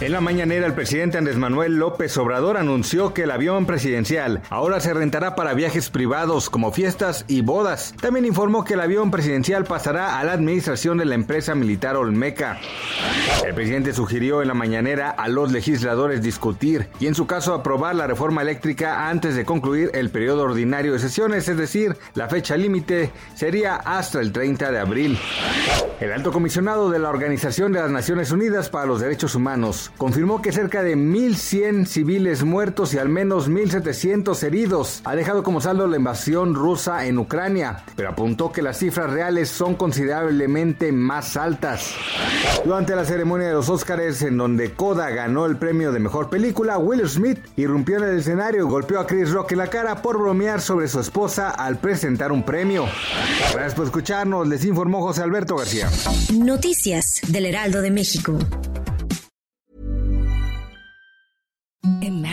En la mañanera, el presidente Andrés Manuel López Obrador anunció que el avión presidencial ahora se rentará para viajes privados como fiestas y bodas. También informó que el avión presidencial pasará a la administración de la empresa militar Olmeca. El presidente sugirió en la mañanera a los legisladores discutir y en su caso aprobar la reforma eléctrica antes de concluir el periodo ordinario de sesiones, es decir, la fecha límite sería hasta el 30 de abril. El alto comisionado de la Organización de las Naciones Unidas para los Derechos Humanos confirmó que cerca de 1.100 civiles muertos y al menos 1.700 heridos ha dejado como saldo la invasión rusa en Ucrania, pero apuntó que las cifras reales son considerablemente más altas. Durante la ceremonia de los Óscares, en donde Coda ganó el premio de mejor película, Will Smith irrumpió en el escenario y golpeó a Chris Rock en la cara por bromear sobre su esposa al presentar un premio. Gracias por escucharnos, les informó José Alberto García. Noticias del Heraldo de México.